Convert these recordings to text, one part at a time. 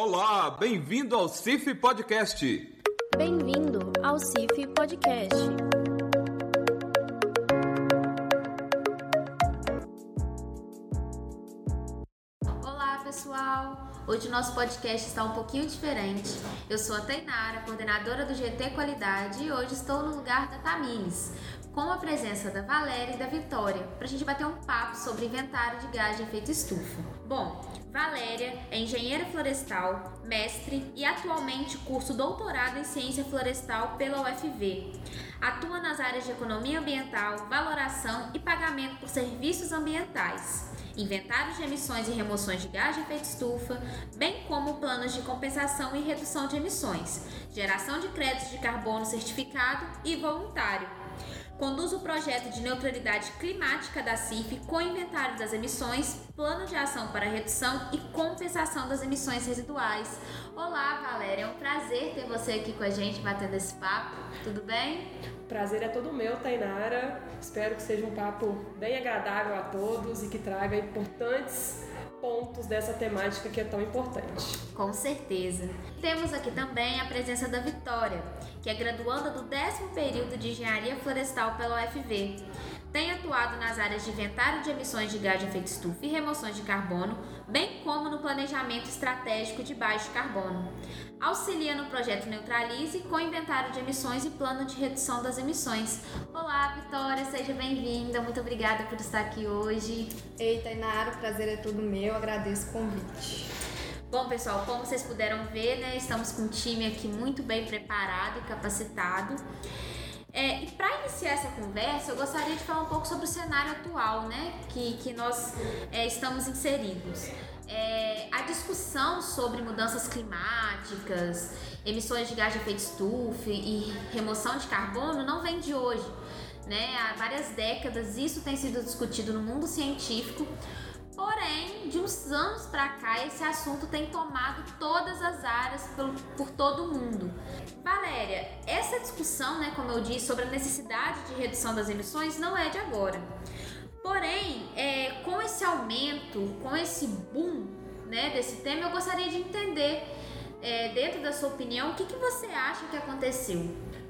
Olá, bem-vindo ao CIF Podcast. Bem-vindo ao CIF Podcast. Olá, pessoal! Hoje o nosso podcast está um pouquinho diferente. Eu sou a Tainara, coordenadora do GT Qualidade, e hoje estou no lugar da Tamires, com a presença da Valéria e da Vitória, para a gente bater um papo sobre inventário de gás de efeito estufa. Bom, Valéria é engenheira florestal, mestre e atualmente curso doutorado em ciência florestal pela UFV. Atua nas áreas de economia ambiental, valoração e pagamento por serviços ambientais, inventários de emissões e remoções de gás de efeito estufa, bem como planos de compensação e redução de emissões, geração de créditos de carbono certificado e voluntário Conduz o projeto de neutralidade climática da CIF com inventário das emissões, plano de ação para redução e compensação das emissões residuais. Olá, Valéria, é um prazer ter você aqui com a gente batendo esse papo. Tudo bem? Prazer é todo meu, Tainara. Espero que seja um papo bem agradável a todos e que traga importantes pontos dessa temática que é tão importante. Com certeza. Temos aqui também a presença da Vitória, que é graduanda do décimo período de Engenharia Florestal pela UFV. Tem atuado nas áreas de inventário de emissões de gás de efeito estufa e remoções de carbono, bem como no planejamento estratégico de baixo carbono. Auxilia no projeto Neutralize com inventário de emissões e plano de redução das emissões. Olá, Vitória, seja bem-vinda. Muito obrigada por estar aqui hoje. Ei, Tainara, o prazer é todo meu. Agradeço o convite. Bom, pessoal, como vocês puderam ver, né, estamos com um time aqui muito bem preparado e capacitado. É, e para iniciar essa conversa, eu gostaria de falar um pouco sobre o cenário atual, né, que, que nós é, estamos inseridos. É, a discussão sobre mudanças climáticas, emissões de gás de efeito estufa e remoção de carbono não vem de hoje. Né? Há várias décadas isso tem sido discutido no mundo científico, Porém, de uns anos para cá, esse assunto tem tomado todas as áreas por, por todo mundo. Valéria, essa discussão, né, como eu disse, sobre a necessidade de redução das emissões não é de agora. Porém, é, com esse aumento, com esse boom né, desse tema, eu gostaria de entender, é, dentro da sua opinião, o que, que você acha que aconteceu?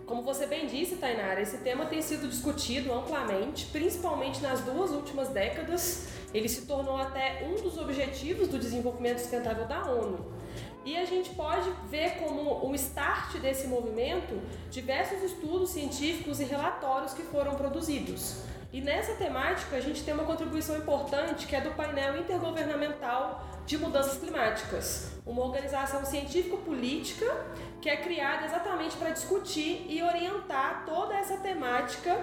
Como você bem disse, Tainara, esse tema tem sido discutido amplamente, principalmente nas duas últimas décadas. Ele se tornou até um dos objetivos do desenvolvimento sustentável da ONU. E a gente pode ver como o start desse movimento diversos estudos científicos e relatórios que foram produzidos. E nessa temática a gente tem uma contribuição importante que é do painel intergovernamental de mudanças climáticas, uma organização científico-política que é criada exatamente para discutir e orientar toda essa temática.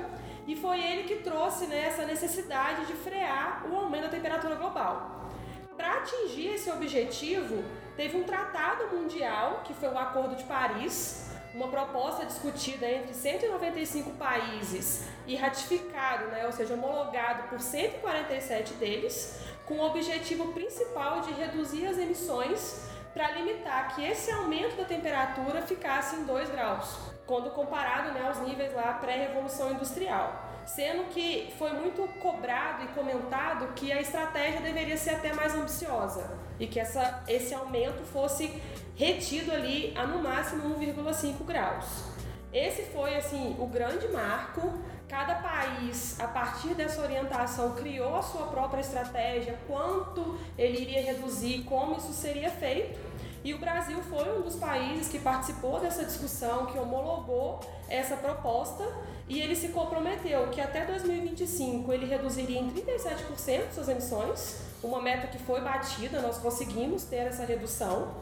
E foi ele que trouxe né, essa necessidade de frear o aumento da temperatura global. Para atingir esse objetivo, teve um tratado mundial, que foi o Acordo de Paris, uma proposta discutida entre 195 países e ratificado, né, ou seja, homologado por 147 deles, com o objetivo principal de reduzir as emissões para limitar que esse aumento da temperatura ficasse em 2 graus, quando comparado né, aos níveis lá pré-revolução industrial. Sendo que foi muito cobrado e comentado que a estratégia deveria ser até mais ambiciosa e que essa, esse aumento fosse retido ali a no máximo 1,5 graus. Esse foi assim o grande marco. Cada país, a partir dessa orientação, criou a sua própria estratégia, quanto ele iria reduzir, como isso seria feito. E o Brasil foi um dos países que participou dessa discussão, que homologou essa proposta e ele se comprometeu que até 2025 ele reduziria em 37% suas emissões, uma meta que foi batida, nós conseguimos ter essa redução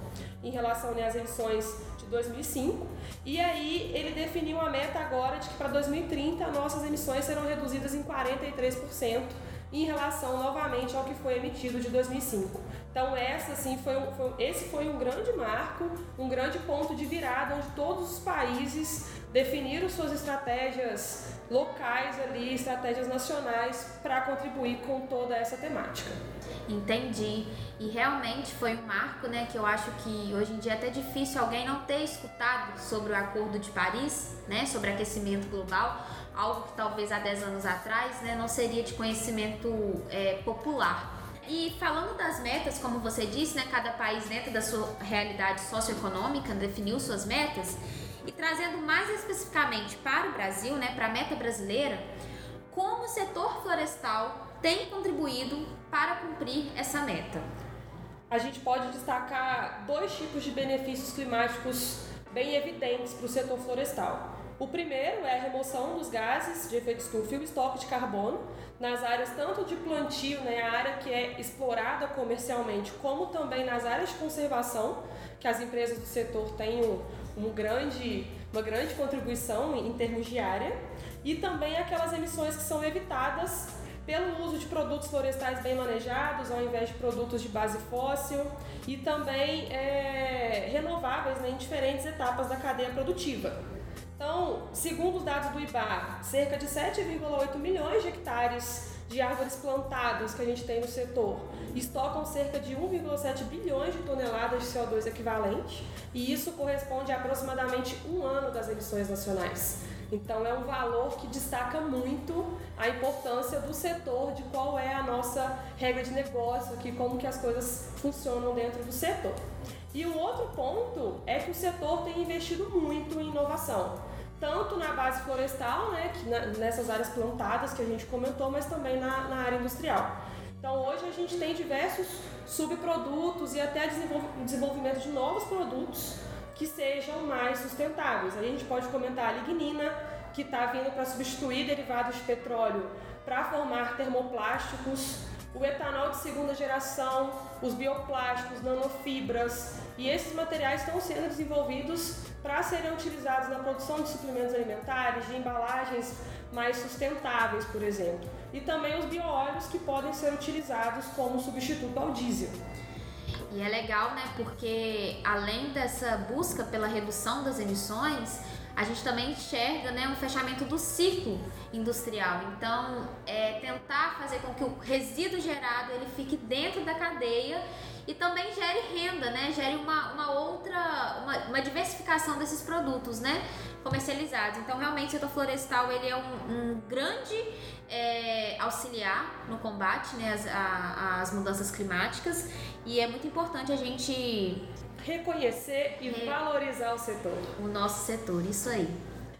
em relação né, às emissões 2005. E aí ele definiu a meta agora de que para 2030 nossas emissões serão reduzidas em 43% em relação novamente ao que foi emitido de 2005. Então essa assim foi, foi, esse foi um grande marco, um grande ponto de virada onde todos os países definiram suas estratégias locais ali, estratégias nacionais para contribuir com toda essa temática. Entendi. E realmente foi um marco, né, que eu acho que hoje em dia é até difícil alguém não ter escutado sobre o Acordo de Paris, né, sobre aquecimento global, algo que talvez há 10 anos atrás, né, não seria de conhecimento é, popular. E falando das metas, como você disse, né, cada país dentro da sua realidade socioeconômica definiu suas metas. E trazendo mais especificamente para o Brasil, né, para a meta brasileira, como o setor florestal tem contribuído para cumprir essa meta? A gente pode destacar dois tipos de benefícios climáticos bem evidentes para o setor florestal. O primeiro é a remoção dos gases de efeito estufa e o estoque de carbono nas áreas tanto de plantio, né, a área que é explorada comercialmente, como também nas áreas de conservação, que as empresas do setor têm um, um grande, uma grande contribuição em termos de área, e também aquelas emissões que são evitadas pelo uso de produtos florestais bem manejados, ao invés de produtos de base fóssil, e também é, renováveis né, em diferentes etapas da cadeia produtiva. Então, segundo os dados do IBAR, cerca de 7,8 milhões de hectares de árvores plantadas que a gente tem no setor estocam cerca de 1,7 bilhões de toneladas de CO2 equivalente, e isso corresponde a aproximadamente um ano das emissões nacionais. Então é um valor que destaca muito a importância do setor, de qual é a nossa regra de negócio, aqui, como que as coisas funcionam dentro do setor. E o outro ponto é que o setor tem investido muito em inovação, tanto na base florestal, né, que na, nessas áreas plantadas que a gente comentou, mas também na, na área industrial. Então hoje a gente tem diversos subprodutos e até desenvolvimento de novos produtos que sejam mais sustentáveis. A gente pode comentar a lignina, que está vindo para substituir derivados de petróleo para formar termoplásticos, o etanol de segunda geração, os bioplásticos, nanofibras, e esses materiais estão sendo desenvolvidos para serem utilizados na produção de suplementos alimentares, de embalagens mais sustentáveis, por exemplo. E também os bioóleos que podem ser utilizados como substituto ao diesel. E é legal, né? Porque além dessa busca pela redução das emissões, a gente também enxerga né, um fechamento do ciclo industrial. Então, é tentar fazer com que o resíduo gerado ele fique dentro da cadeia e também gere renda, né? Gere uma, uma outra, uma, uma diversificação desses produtos, né? Comercializados. Então, realmente, o setor florestal ele é um, um grande é, auxiliar no combate né, às, às mudanças climáticas e é muito importante a gente reconhecer e Re... valorizar o setor. O nosso setor, isso aí.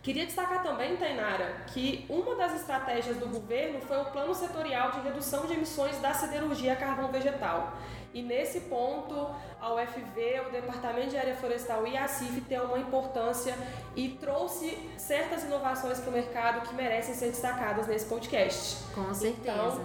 Queria destacar também, Tainara, que uma das estratégias do governo foi o Plano Setorial de Redução de Emissões da Siderurgia a Carvão Vegetal. E nesse ponto, a UFV, o Departamento de Área Florestal e a CIF têm uma importância e trouxe certas inovações para o mercado que merecem ser destacadas nesse podcast. Com certeza. Então,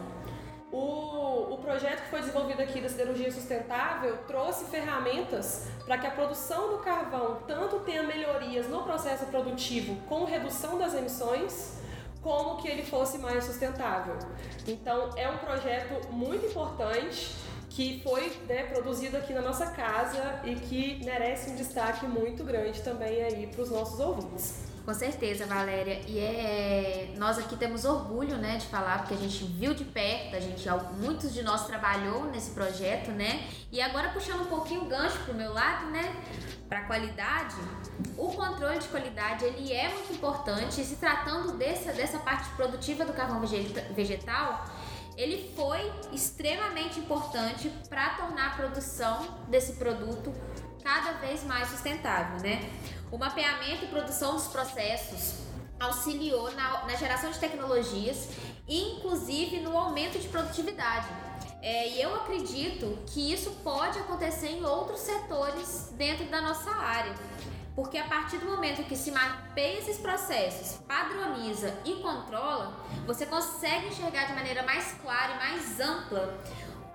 o, o projeto que foi desenvolvido aqui da siderurgia sustentável trouxe ferramentas para que a produção do carvão tanto tenha melhorias no processo produtivo com redução das emissões, como que ele fosse mais sustentável. Então é um projeto muito importante que foi né, produzido aqui na nossa casa e que merece um destaque muito grande também aí para os nossos ouvintes. Com certeza, Valéria. E é, nós aqui temos orgulho, né, de falar porque a gente viu de perto, a gente muitos de nós trabalhou nesse projeto, né? E agora puxando um pouquinho o gancho pro meu lado, né, para qualidade, o controle de qualidade ele é muito importante. E se tratando dessa dessa parte produtiva do carvão vegetal, ele foi extremamente importante para tornar a produção desse produto cada vez mais sustentável, né? O mapeamento e produção dos processos auxiliou na, na geração de tecnologias, inclusive no aumento de produtividade. É, e eu acredito que isso pode acontecer em outros setores dentro da nossa área. Porque a partir do momento que se mapeia esses processos, padroniza e controla, você consegue enxergar de maneira mais clara e mais ampla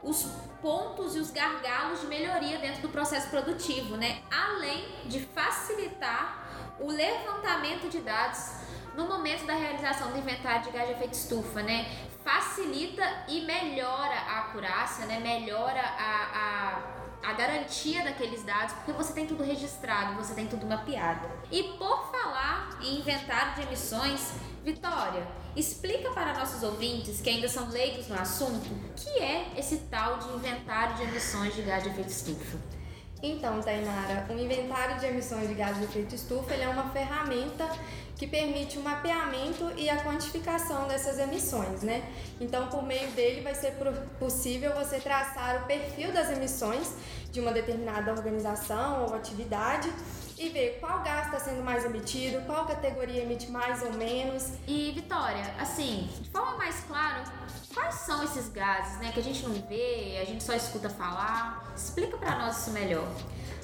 os pontos e os gargalos de melhoria dentro do processo produtivo, né? Além de facilitar o levantamento de dados no momento da realização do inventário de gás de efeito estufa, né? Facilita e melhora a acurácia, né? Melhora a, a, a garantia daqueles dados, porque você tem tudo registrado, você tem tudo mapeado. E por falar em inventário de emissões, Vitória, explica para nossos ouvintes que ainda são leigos no assunto o que é esse tal de inventário de emissões de gás de efeito estufa. Então, Tainara, o inventário de emissões de gases de efeito estufa é uma ferramenta que permite o mapeamento e a quantificação dessas emissões, né? Então, por meio dele vai ser possível você traçar o perfil das emissões de uma determinada organização ou atividade e ver qual gás está sendo mais emitido, qual categoria emite mais ou menos. E Vitória, assim, de forma mais clara, quais são esses gases, né, que a gente não vê, a gente só escuta falar? Explica para nós isso melhor.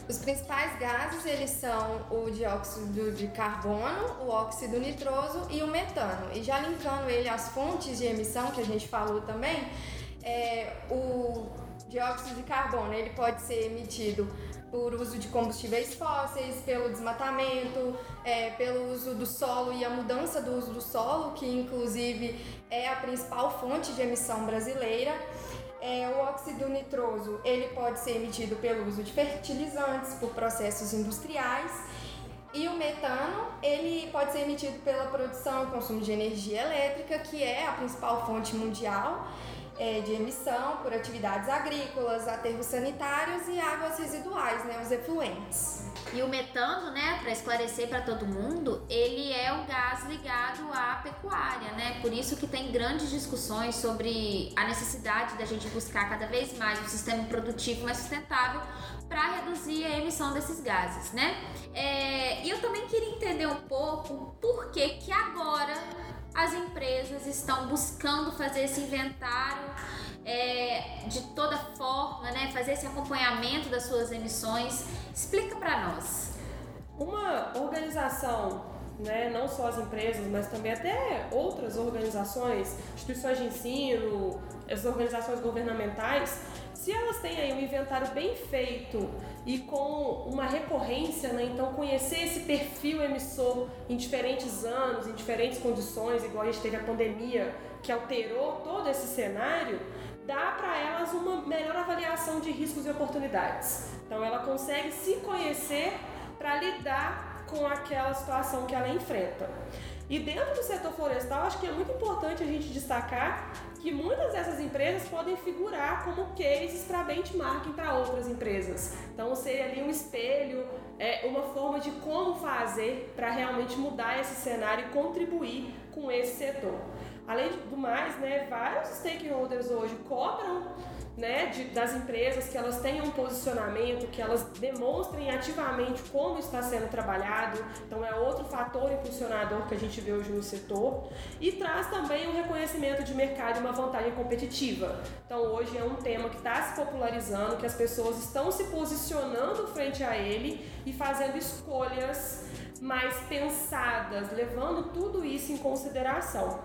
Os principais gases eles são o dióxido de carbono, o óxido nitroso e o metano. E já linkando ele às fontes de emissão que a gente falou também, é, o dióxido de carbono ele pode ser emitido por uso de combustíveis fósseis, pelo desmatamento, é, pelo uso do solo e a mudança do uso do solo, que inclusive é a principal fonte de emissão brasileira. É, o óxido nitroso ele pode ser emitido pelo uso de fertilizantes, por processos industriais. E o metano, ele pode ser emitido pela produção e consumo de energia elétrica, que é a principal fonte mundial é, de emissão por atividades agrícolas, aterros sanitários e águas residuais, né, os efluentes. E o metano, né, para esclarecer para todo mundo, ele é o gás ligado à pecuária, né? Por isso que tem grandes discussões sobre a necessidade da gente buscar cada vez mais um sistema produtivo mais sustentável para reduzir a emissão desses gases, né? É, e eu também queria entender um pouco por que que agora as empresas estão buscando fazer esse inventário é, de toda forma, né? Fazer esse acompanhamento das suas emissões. Explica para nós. Uma organização, né, não só as empresas, mas também até outras organizações, instituições de ensino, as organizações governamentais, se elas têm aí um inventário bem feito e com uma recorrência, né, então conhecer esse perfil emissor em diferentes anos, em diferentes condições, igual a gente teve a pandemia que alterou todo esse cenário, dá para elas uma melhor avaliação de riscos e oportunidades. Então ela consegue se conhecer para lidar com aquela situação que ela enfrenta. E dentro do setor florestal, acho que é muito importante a gente destacar que muitas dessas empresas podem figurar como cases para benchmarking para outras empresas. Então, seria ali um espelho, é, uma forma de como fazer para realmente mudar esse cenário e contribuir com esse setor. Além do mais, né, vários stakeholders hoje cobram né, de, das empresas que elas tenham um posicionamento, que elas demonstrem ativamente como está sendo trabalhado. Então é outro fator impulsionador que a gente vê hoje no setor e traz também um reconhecimento de mercado e uma vantagem competitiva. Então hoje é um tema que está se popularizando, que as pessoas estão se posicionando frente a ele e fazendo escolhas mais pensadas, levando tudo isso em consideração.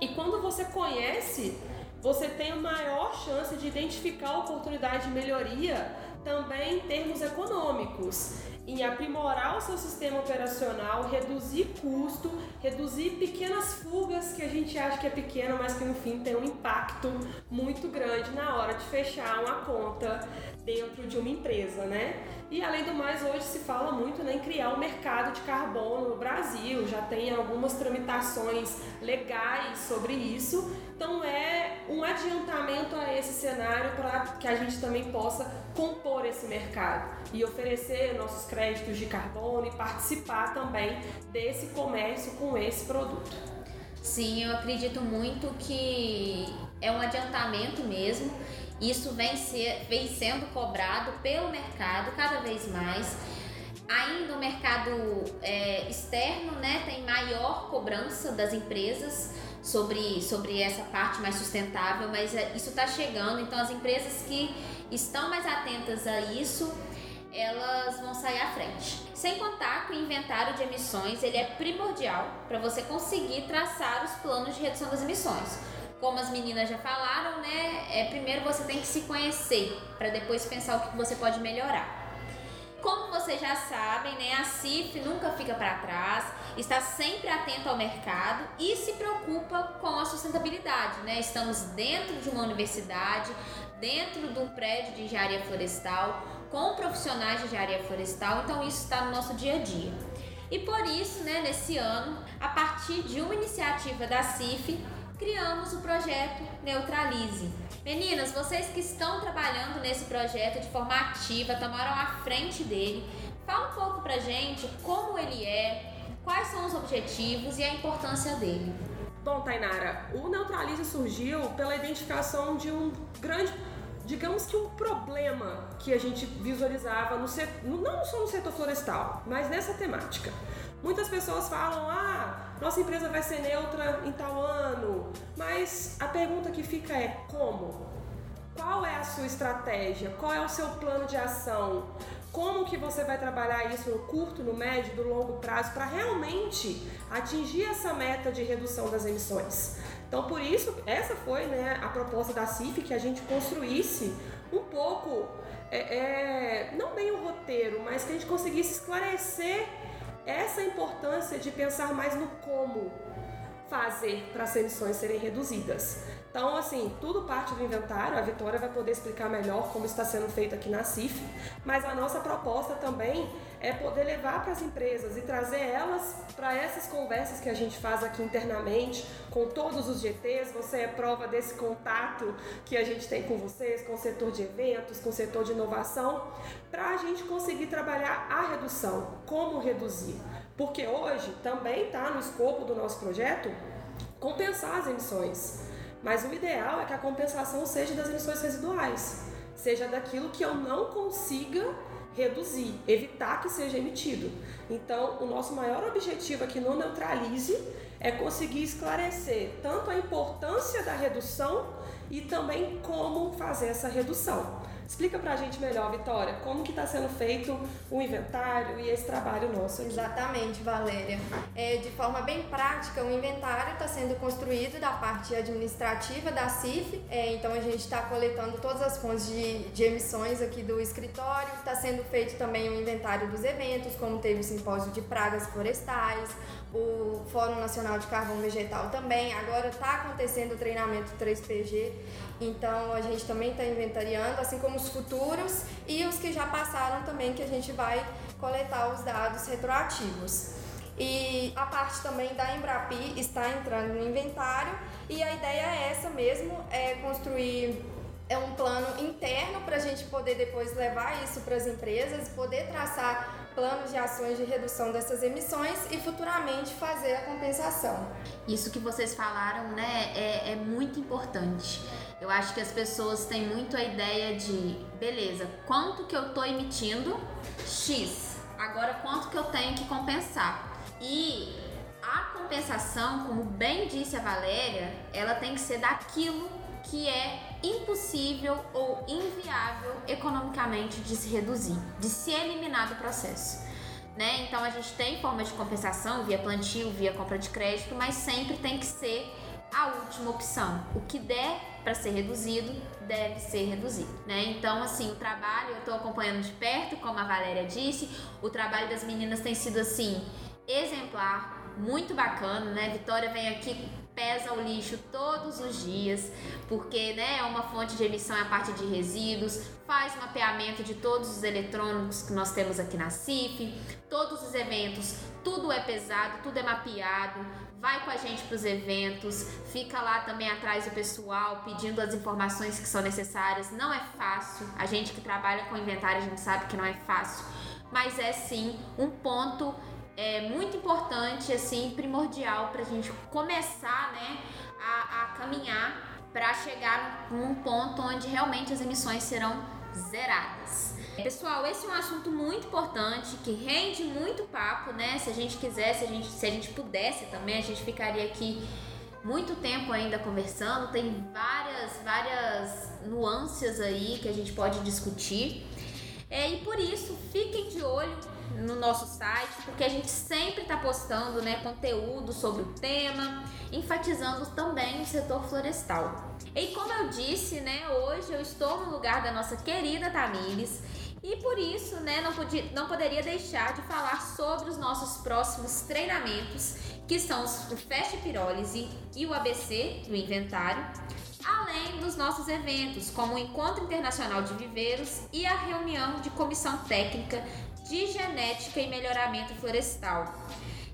E quando você conhece você tem maior chance de identificar oportunidade de melhoria também em termos econômicos, em aprimorar o seu sistema operacional, reduzir custo, reduzir pequenas fugas que a gente acha que é pequena, mas que no fim tem um impacto muito grande na hora de fechar uma conta dentro de uma empresa, né? E além do mais, hoje se fala muito né, em criar um mercado de carbono no Brasil, já tem algumas tramitações legais sobre isso, então é um adiantamento a esse cenário para que a gente também possa compor esse mercado e oferecer nossos créditos de carbono e participar também desse comércio com esse produto. Sim, eu acredito muito que é um adiantamento mesmo isso vem, ser, vem sendo cobrado pelo mercado cada vez mais. Ainda o mercado é, externo né, tem maior cobrança das empresas sobre, sobre essa parte mais sustentável, mas é, isso está chegando, então as empresas que estão mais atentas a isso, elas vão sair à frente. Sem contar que o inventário de emissões ele é primordial para você conseguir traçar os planos de redução das emissões como as meninas já falaram, né? É, primeiro você tem que se conhecer para depois pensar o que você pode melhorar. Como vocês já sabem, né, a CIF nunca fica para trás, está sempre atento ao mercado e se preocupa com a sustentabilidade. Né? Estamos dentro de uma universidade, dentro de um prédio de engenharia florestal, com profissionais de engenharia florestal, então isso está no nosso dia a dia. E por isso, né, nesse ano, a partir de uma iniciativa da CIF, criamos o projeto Neutralize. Meninas, vocês que estão trabalhando nesse projeto de forma ativa, tomaram a frente dele, fala um pouco pra gente como ele é, quais são os objetivos e a importância dele. Bom, Tainara, o Neutralize surgiu pela identificação de um grande digamos que um problema que a gente visualizava no setor, não só no setor florestal, mas nessa temática. Muitas pessoas falam: ah, nossa empresa vai ser neutra em tal ano, mas a pergunta que fica é como? Qual é a sua estratégia? Qual é o seu plano de ação? Como que você vai trabalhar isso no curto, no médio, no longo prazo para realmente atingir essa meta de redução das emissões? Então, por isso, essa foi né, a proposta da CIF, que a gente construísse um pouco, é, é, não bem o roteiro, mas que a gente conseguisse esclarecer essa importância de pensar mais no como fazer para as emissões serem reduzidas. Então, assim, tudo parte do inventário, a Vitória vai poder explicar melhor como está sendo feito aqui na CIF, mas a nossa proposta também é poder levar para as empresas e trazer elas para essas conversas que a gente faz aqui internamente, com todos os GTs. Você é prova desse contato que a gente tem com vocês, com o setor de eventos, com o setor de inovação, para a gente conseguir trabalhar a redução, como reduzir. Porque hoje também está no escopo do nosso projeto compensar as emissões. Mas o ideal é que a compensação seja das emissões residuais, seja daquilo que eu não consiga reduzir, evitar que seja emitido. Então, o nosso maior objetivo aqui no Neutralize é conseguir esclarecer tanto a importância da redução e também como fazer essa redução. Explica pra gente melhor, Vitória, como que está sendo feito o inventário e esse trabalho nosso aqui. Exatamente, Valéria. É, de forma bem prática, o inventário está sendo construído da parte administrativa da CIF, é, então a gente está coletando todas as fontes de, de emissões aqui do escritório, está sendo feito também o inventário dos eventos, como teve o simpósio de pragas florestais, o Fórum Nacional de Carvão Vegetal também. Agora está acontecendo o treinamento 3PG, então a gente também está inventariando, assim como os futuros e os que já passaram também, que a gente vai coletar os dados retroativos. E a parte também da Embrapi está entrando no inventário e a ideia é essa mesmo, é construir é um plano interno para a gente poder depois levar isso para as empresas, poder traçar planos de ações de redução dessas emissões e futuramente fazer a compensação. Isso que vocês falaram, né, é, é muito importante. Eu acho que as pessoas têm muito a ideia de, beleza, quanto que eu tô emitindo? X. Agora quanto que eu tenho que compensar? E a compensação, como bem disse a Valéria, ela tem que ser daquilo que é impossível ou inviável economicamente de se reduzir, de se eliminar do processo. Né? Então a gente tem formas de compensação via plantio, via compra de crédito, mas sempre tem que ser a última opção. O que der para ser reduzido deve ser reduzido, né? Então, assim, o trabalho eu estou acompanhando de perto, como a Valéria disse, o trabalho das meninas tem sido assim exemplar, muito bacana, né? Vitória vem aqui pesa o lixo todos os dias, porque né, é uma fonte de emissão é a parte de resíduos, faz mapeamento de todos os eletrônicos que nós temos aqui na CIF, todos os eventos, tudo é pesado, tudo é mapeado, vai com a gente para os eventos, fica lá também atrás do pessoal pedindo as informações que são necessárias. Não é fácil, a gente que trabalha com inventário a gente sabe que não é fácil, mas é sim um ponto é muito importante, assim, primordial para a gente começar, né, a, a caminhar para chegar num ponto onde realmente as emissões serão zeradas. Pessoal, esse é um assunto muito importante que rende muito papo, né? Se a gente quisesse, se a gente, se a gente pudesse também, a gente ficaria aqui muito tempo ainda conversando. Tem várias, várias nuances aí que a gente pode discutir. É, e por isso, fiquem de olho no nosso site, porque a gente sempre está postando né, conteúdo sobre o tema, enfatizando também o setor florestal. E como eu disse, né, hoje eu estou no lugar da nossa querida Tamires e por isso né, não, podia, não poderia deixar de falar sobre os nossos próximos treinamentos, que são o Fast Pirólise e o ABC do Inventário, além dos nossos eventos, como o Encontro Internacional de Viveiros e a reunião de comissão técnica de genética e melhoramento florestal.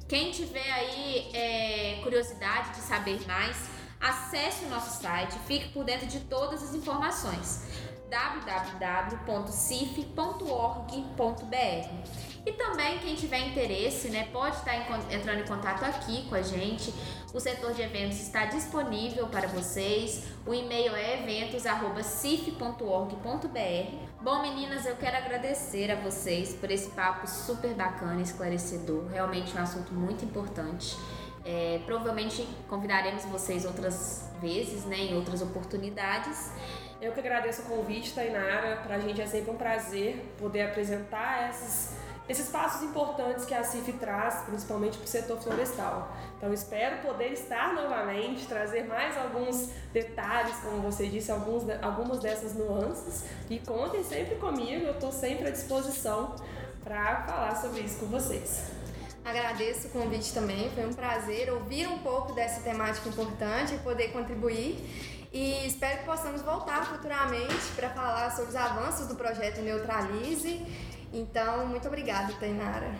Quem tiver aí é, curiosidade de saber mais, Acesse o nosso site, fique por dentro de todas as informações www.cif.org.br. E também quem tiver interesse, né, pode estar entrando em contato aqui com a gente. O setor de eventos está disponível para vocês. O e-mail é eventos@cif.org.br. Bom, meninas, eu quero agradecer a vocês por esse papo super bacana, esclarecedor. Realmente um assunto muito importante. É, provavelmente convidaremos vocês outras vezes, né, em outras oportunidades. Eu que agradeço o convite, Tainara. Para a gente é sempre um prazer poder apresentar esses esses passos importantes que a CIF traz, principalmente para o setor florestal. Então, espero poder estar novamente, trazer mais alguns detalhes, como você disse, alguns, algumas dessas nuances. E contem sempre comigo, eu estou sempre à disposição para falar sobre isso com vocês. Agradeço o convite também, foi um prazer ouvir um pouco dessa temática importante e poder contribuir. E espero que possamos voltar futuramente para falar sobre os avanços do projeto Neutralize então, muito obrigada, Tainara.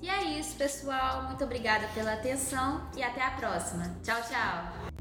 E é isso, pessoal. Muito obrigada pela atenção e até a próxima. Tchau, tchau.